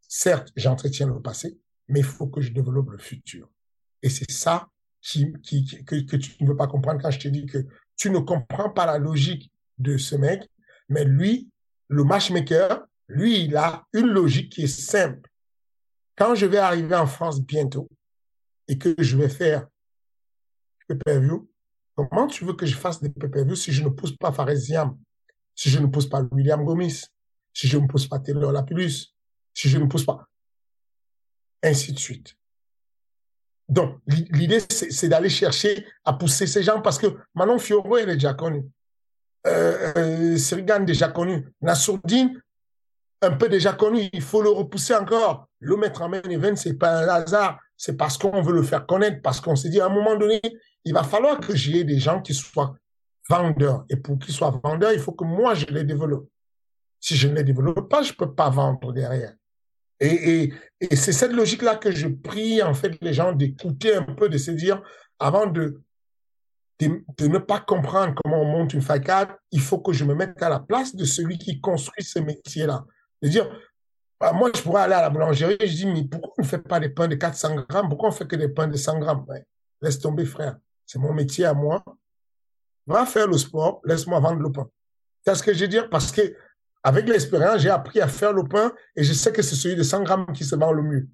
Certes, j'entretiens le passé, mais il faut que je développe le futur. Et c'est ça qui, qui, que, que tu ne veux pas comprendre quand je te dis que tu ne comprends pas la logique de ce mec mais lui, le matchmaker, lui, il a une logique qui est simple. Quand je vais arriver en France bientôt et que je vais faire pay-per-view, comment tu veux que je fasse des pay-per-view si je ne pousse pas Faresiam, si je ne pousse pas William Gomis, si je ne pousse pas Taylor Lapillus, si je ne pousse pas, ainsi de suite. Donc, l'idée, c'est d'aller chercher à pousser ces gens parce que Manon Fioro, elle est déjà connue euh, euh Sirigan déjà connu, Nassourdine un peu déjà connu, il faut le repousser encore. Le mettre en main event, c'est pas un hasard, c'est parce qu'on veut le faire connaître, parce qu'on s'est dit à un moment donné, il va falloir que j'ai des gens qui soient vendeurs. Et pour qu'ils soient vendeurs, il faut que moi, je les développe. Si je ne les développe pas, je peux pas vendre derrière. Et, c'est cette logique-là que je prie, en fait, les gens d'écouter un peu, de se dire, avant de de, ne pas comprendre comment on monte une facade, il faut que je me mette à la place de celui qui construit ce métier-là. De dire, bah, moi, je pourrais aller à la boulangerie, je dis, mais pourquoi on ne fait pas des pains de 400 grammes? Pourquoi on fait que des pains de 100 grammes? Laisse tomber, frère. C'est mon métier à moi. Va faire le sport, laisse-moi vendre le pain. C'est ce que je veux dire parce que avec l'expérience, j'ai appris à faire le pain et je sais que c'est celui de 100 grammes qui se vend le mieux.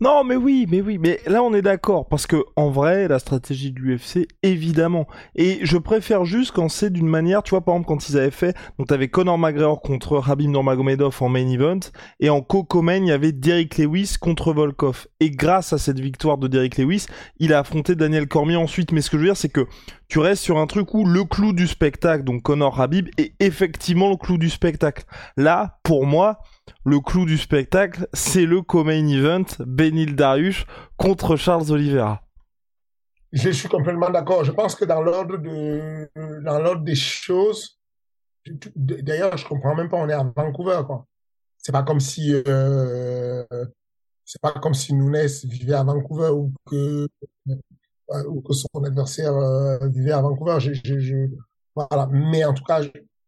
Non, mais oui, mais oui, mais là on est d'accord parce que en vrai, la stratégie de l'UFC, évidemment. Et je préfère juste quand c'est d'une manière, tu vois, par exemple quand ils avaient fait, donc t'avais Conor McGregor contre Rabim Nurmagomedov en main event, et en co-main il y avait Derrick Lewis contre Volkov. Et grâce à cette victoire de Derrick Lewis, il a affronté Daniel Cormier ensuite. Mais ce que je veux dire, c'est que tu restes sur un truc où le clou du spectacle, donc Conor Rabib, est effectivement le clou du spectacle. Là, pour moi le clou du spectacle, c'est le co-main event Benil Darius contre Charles Oliveira. Je suis complètement d'accord. Je pense que dans l'ordre de, dans l'ordre des choses, d'ailleurs, je comprends même pas, on est à Vancouver, quoi. C'est pas comme si, euh, c'est pas comme si Nunes vivait à Vancouver ou que, ou que son adversaire euh, vivait à Vancouver. Je, je, voilà. Mais en tout cas,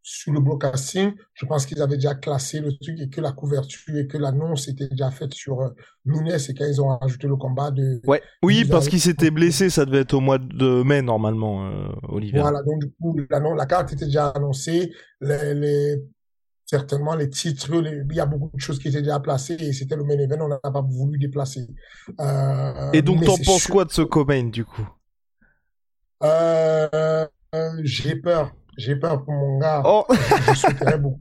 sur le broadcasting, je pense qu'ils avaient déjà classé le truc et que la couverture et que l'annonce était déjà faite sur euh, Nunes et quand ils ont rajouté le combat de. Ouais. Oui, parce qu'il s'était blessé, ça devait être au mois de mai normalement, euh, Olivier. Voilà, donc du coup, la, carte était déjà annoncée, les, les certainement les titres, il y a beaucoup de choses qui étaient déjà placées et c'était le main event, on n'a pas voulu déplacer. Euh, et donc, t'en penses quoi de ce co-main du coup? Euh, J'ai peur j'ai peur pour mon gars. Oh. je, souhaiterais beaucoup.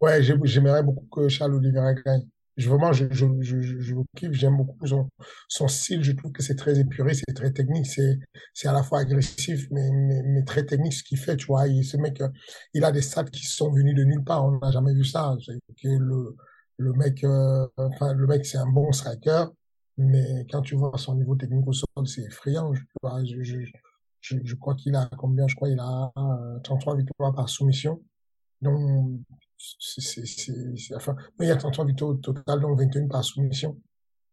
Ouais, j'aimerais beaucoup que Charles Oliveira gagne. Je, vraiment, je, je, je, je kiffe, j'aime beaucoup son, son style. Je trouve que c'est très épuré, c'est très technique, c'est, c'est à la fois agressif, mais, mais, mais, très technique ce qu'il fait, tu vois. Il, ce mec, il a des stats qui sont venus de nulle part. On n'a jamais vu ça. Que le, le mec, euh, enfin, le mec, c'est un bon striker, mais quand tu vois son niveau technique au sol, c'est effrayant. Je, je, je, je crois qu'il a combien Je crois qu'il a 33 euh, victoires par soumission. Donc, c'est, c'est, enfin, il y a 33 victoires au total, donc 21 par soumission.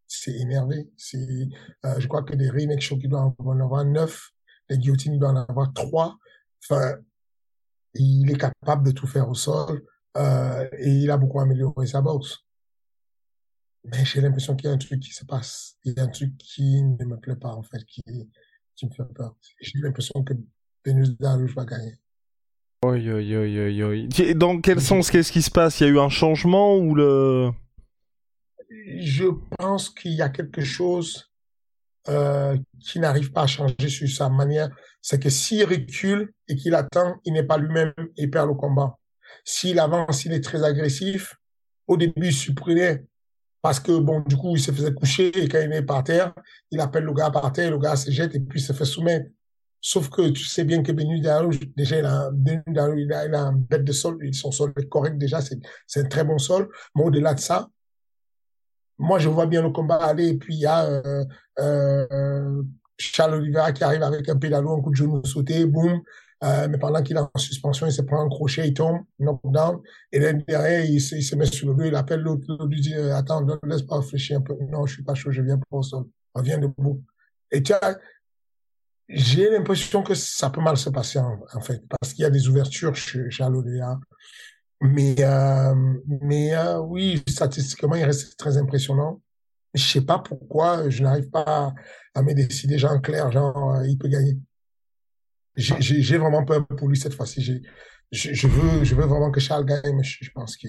C'est énervé. Euh, je crois que des remakes il doit en avoir 9. Les guillotines, il doit en avoir 3. Enfin, il est capable de tout faire au sol. Euh, et il a beaucoup amélioré sa boxe. Mais j'ai l'impression qu'il y a un truc qui se passe. Il y a un truc qui ne me plaît pas, en fait, qui, qui me fait peur. J'ai l'impression que Benus Darius va gagner. Oui, oui, oui, oui. Dans quel sens, qu'est-ce qui se passe? Il y a eu un changement ou le... Je pense qu'il y a quelque chose euh, qui n'arrive pas à changer sur sa manière. C'est que s'il recule et qu'il attend, il n'est pas lui-même et perd le combat. S'il avance, il est très agressif. Au début, il supprimait parce que, bon, du coup, il se faisait coucher et quand il est par terre, il appelle le gars par terre, le gars se jette et puis se fait soumettre. Sauf que tu sais bien que Benu déjà, il a, il a, un bête de sol, son sol est correct déjà, c'est un très bon sol. Mais au-delà de ça, moi, je vois bien le combat aller et puis il y a euh, euh, Charles Oliveira qui arrive avec un pédalo, un coup de genou sauté, boum, euh, mais pendant qu'il est en suspension, il se prend un crochet, il tombe, knockdown, et là, derrière, il se, il se met sur le dos, il appelle l'autre, l'autre lui dit, attends, laisse pas réfléchir un peu. Non, je suis pas chaud, je viens pour le sol. Reviens debout. Et tu as, j'ai l'impression que ça peut mal se passer, en, fait, parce qu'il y a des ouvertures chez, chez. Mais, euh, mais euh, oui, statistiquement, il reste très impressionnant. Je sais pas pourquoi je n'arrive pas à, me décider, genre clair, genre, euh, il peut gagner j'ai vraiment peur pour lui cette fois-ci. Je, veux, je veux vraiment que Charles gagne, mais je, pense que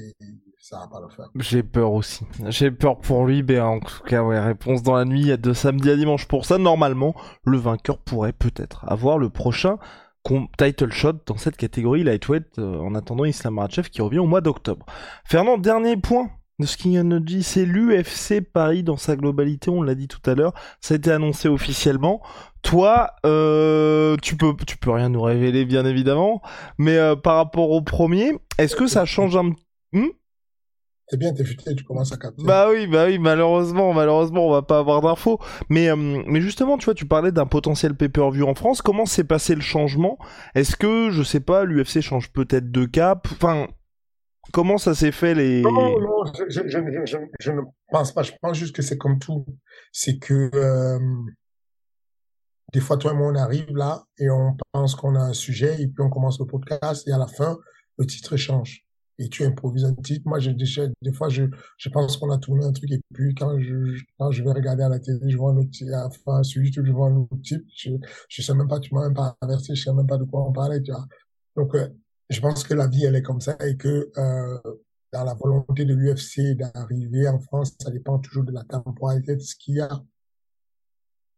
ça va pas le faire. J'ai peur aussi. J'ai peur pour lui, mais en tout cas, ouais, réponse dans la nuit de samedi à dimanche pour ça. Normalement, le vainqueur pourrait peut-être avoir le prochain title shot dans cette catégorie lightweight euh, en attendant Islam Makhachev qui revient au mois d'octobre. Fernand, dernier point de Skin Energy, c'est l'UFC Paris dans sa globalité, on l'a dit tout à l'heure, ça a été annoncé officiellement. Toi, euh, tu peux, tu peux rien nous révéler bien évidemment, mais euh, par rapport au premier, est-ce que ça change un hmm? C'est bien, t'es futé, tu commences à capter. Bah oui, bah oui, malheureusement, malheureusement, on va pas avoir d'infos. Mais, euh, mais justement, tu vois, tu parlais d'un potentiel pay-per-view en France. Comment s'est passé le changement? Est-ce que, je sais pas, l'UFC change peut-être de cap? Enfin, comment ça s'est fait les Non, non, je, je, je, je, ne pense pas. Je pense juste que c'est comme tout. C'est que euh, des fois, toi et moi, on arrive là et on pense qu'on a un sujet et puis on commence le podcast et à la fin, le titre change. Et tu improvises un titre. Moi, j'ai des, fois, je, je pense qu'on a tourné un truc et puis quand je, je vais regarder à la télé, je vois un autre type, enfin, je vois un autre type. Je, je sais même pas, tu m'as même pas averti, je sais même pas de quoi on parlait, tu vois. Donc, euh, je pense que la vie, elle est comme ça et que euh, dans la volonté de l'UFC d'arriver en France, ça dépend toujours de la temporalité de ce qu'il y a.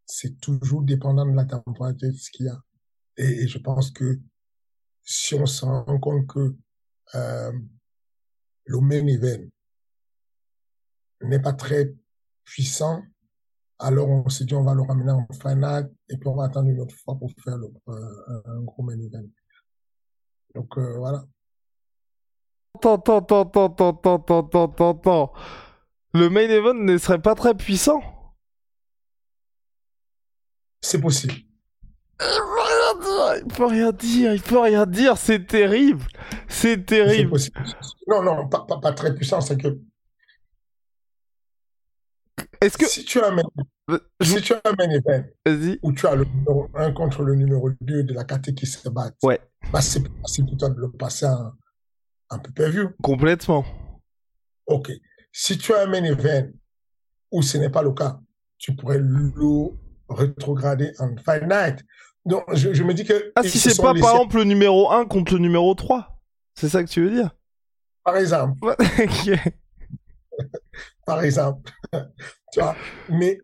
C'est toujours dépendant de la temporalité de ce qu'il y a. Et, je pense que si on se rend compte que euh, le main event n'est pas très puissant, alors on s'est dit on va le ramener en finale et puis on va attendre une autre fois pour faire euh, un gros main event. Donc euh, voilà. Attends, attends, attends, attends, attends, attends, attends. Le main event ne serait pas très puissant C'est possible. Il peut rien dire, il peut rien dire, c'est terrible. C'est terrible. Non, non, pas, pas, pas très puissant, c'est que. Est-ce que. Si tu as Si tu as un main event où tu as le numéro 1 contre le numéro 2 de la catégorie qui se battent, Ouais, bah c'est plus facile pour toi de le passer en, en pay-per-view. complètement. Ok. Si tu as un main event où ce n'est pas le cas, tu pourrais le rétrograder en Fight Night. Donc, je, je me dis que. Ah, si c'est pas laissés- par exemple le numéro 1 contre le numéro 3 C'est ça que tu veux dire? Par exemple. Par exemple. Tu vois, mais,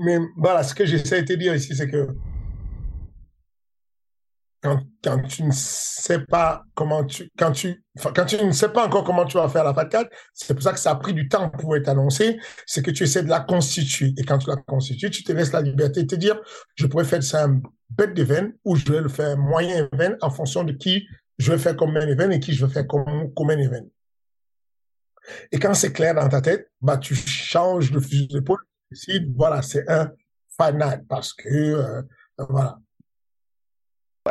mais voilà, ce que j'essaie de te dire ici, c'est que quand, quand tu ne sais pas comment tu, quand tu, quand tu ne sais pas encore comment tu vas faire la Fat 4, c'est pour ça que ça a pris du temps pour être annoncé, c'est que tu essaies de la constituer. Et quand tu la constitues, tu te laisses la liberté de te dire, je pourrais faire ça un bête d'event ou je vais le faire moyen event en fonction de qui je vais faire comme main event et qui je vais faire comme, comme main event. Et quand c'est clair dans ta tête, bah, tu changes de fusil d'épaule. Si, voilà, c'est un Night parce que, euh, voilà.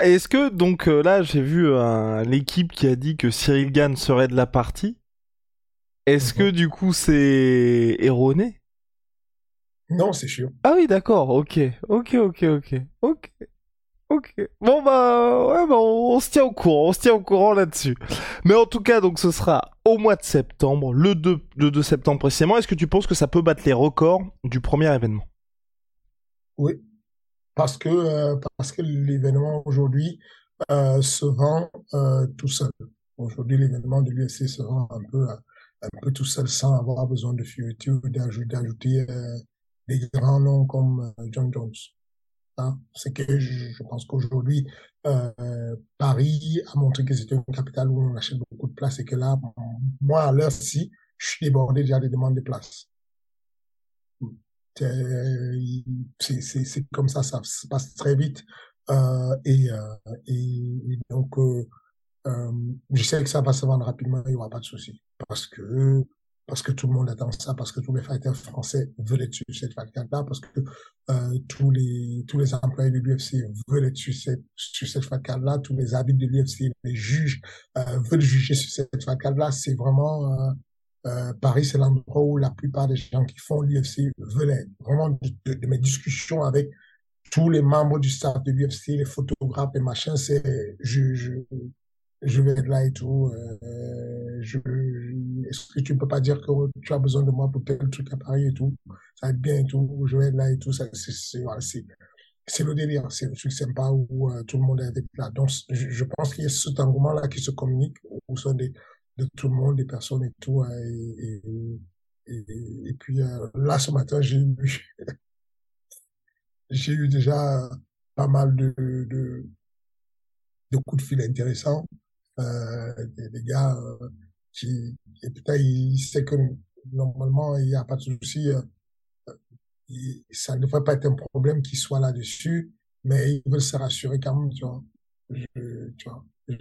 Est-ce que, donc euh, là, j'ai vu euh, l'équipe qui a dit que Cyril Gann serait de la partie. Est-ce Mhm. que du coup c'est erroné? Non, c'est sûr. Ah oui, d'accord, ok, ok, ok, ok, ok, ok. Bon bah, ouais, bah, on, se tient au courant, on se tient au courant là-dessus. Mais en tout cas, donc ce sera au mois de septembre, le 2, le 2 septembre précisément. Est-ce que tu penses que ça peut battre les records du premier événement? Oui. Parce que, euh, parce que l'événement aujourd'hui euh, se vend euh, tout seul. Aujourd'hui, l'événement de l'UFC se vend un peu, un peu tout seul sans avoir besoin de fioriture, d'ajouter, d'ajouter des grands noms comme John Jones. Hein. C'est que je, pense qu'aujourd'hui, euh, Paris a montré que c'était une capitale où on achète beaucoup de places et que là, moi, à l'heure-ci, je suis débordé déjà des demandes de places. C'est comme ça, ça se passe très vite. Euh, et, euh, et, donc, je sais que ça va se vendre rapidement, il n'y aura pas de souci. Parce que, parce que tout le monde attend ça, parce que tous les fighters français veulent être sur cette card-là, parce que euh, tous les tous les employés de l'UFC veulent être sur cette, sur cette card-là, tous les habits de l'UFC, les juges euh, veulent juger sur cette card-là. C'est vraiment... Euh, euh, Paris, c'est l'endroit où la plupart des gens qui font l'UFC veulent être. Vraiment, de- de mes discussions avec tous les membres du staff de l'UFC, les photographes et machin, c'est je, je, je vais être là et tout. Euh, Est-ce que tu peux pas dire que tu as besoin de moi pour tel truc à Paris et tout? Ça va être bien et tout. Je vais être là et tout. C'est, voilà, c'est, le délire. C'est le truc sympa où euh, tout le monde est avec là. Donc, je, pense qu'il y a cet engouement-là qui se communique au sein de tout le monde, des personnes et tout. hein, et, et puis euh, là, ce matin, j'ai eu, j'ai eu déjà pas mal de, de, de coups de fil intéressants. Euh, des, des gars euh, qui, et putain, ils savent que normalement, il n'y a pas de souci. euh, il- ça ne devrait pas être un problème qu'ils soient là-dessus, mais ils veulent se rassurer quand même, tu vois. Je, tu vois, je,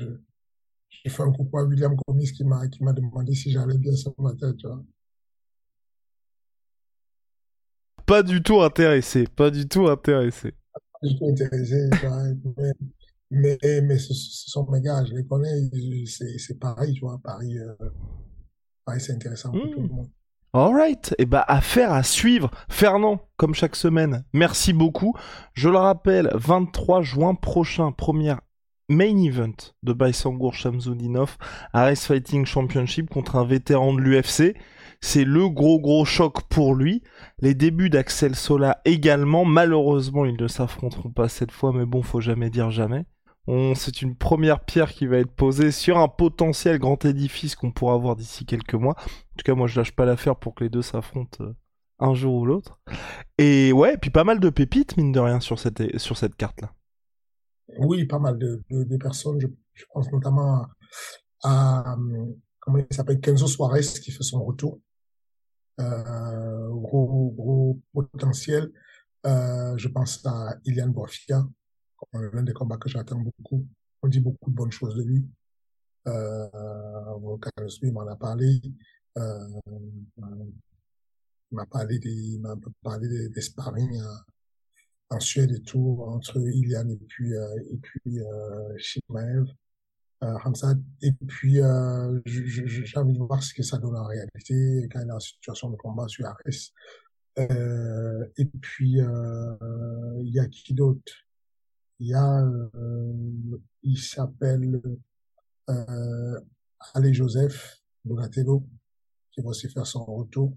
j'ai fait un coucou à William Gomis qui m'a, qui m'a demandé si j'allais bien ce matin, tu vois. Pas du tout intéressé, pas du tout intéressé. Je suis intéressé, tu vois, mais, mais, mais ce, ce sont mes gars, je les connais, c'est, pareil, tu vois, Paris, euh, Paris, c'est intéressant pour tout le monde. Alright, et bah affaire à suivre. Fernand, comme chaque semaine, merci beaucoup. Je le rappelle, 23 juin prochain, première main event de Baisangour Shamsudinov à Race Fighting Championship contre un vétéran de l'UFC. C'est le gros gros choc pour lui. Les débuts d'Axel Sola également. Malheureusement, ils ne s'affronteront pas cette fois, mais bon, faut jamais dire jamais. C'est une première pierre qui va être posée sur un potentiel grand édifice qu'on pourra avoir d'ici quelques mois. En tout cas, moi, je lâche pas l'affaire pour que les deux s'affrontent euh, un jour ou l'autre. Et ouais, et puis pas mal de pépites, mine de rien, sur cette, sur cette carte-là. Oui, pas mal de, personnes, je, pense notamment à, euh, comment il s'appelle, Kenzo Suarez qui fait son retour. Euh, gros, gros potentiel. Je pense à Ilian Borfia, l'un des combats que j'attends beaucoup. On dit beaucoup de bonnes choses de lui. Euh, il m'en a parlé. Euh, il m'a parlé des, il m'a parlé des, des sparring euh, en Suède et tout, entre Ilian et puis, euh, et puis, euh, Shimaev, euh, Hamzat. Et puis, euh, j'ai envie de voir ce que ça donne en réalité quand il est en situation de combat sur Ares. Euh, et puis, euh, il y a qui d'autre? Il y a, euh, il s'appelle euh, Ale Joseph Donatello, qui va aussi faire son retour.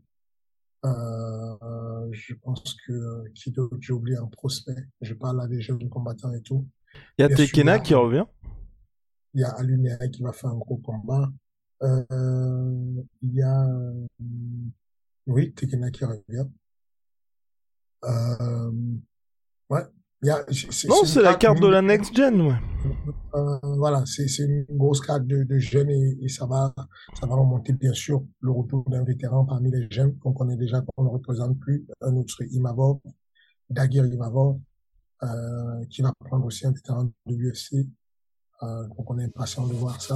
Euh, je pense que qui d'autre J'ai oublié un prospect. Je parle là des jeunes combattants et tout. Il y a Tekena qui revient. Il y a Alumnia qui va faire un gros combat. Euh, il y a, euh, oui, Tekena qui revient. Euh, ouais, y a, c'est, Non, c'est la carte de la next gen, ouais. Euh, voilà, c'est, une grosse carte de, de jeunes et, et ça va, ça va remonter bien sûr le retour d'un vétéran parmi les jeunes qu'on connaît déjà, qu'on ne représente plus, un autre Imavov, Dagir Imavov, euh, qui va prendre aussi un vétéran de l'UFC. Euh, donc on est impatient de voir ça.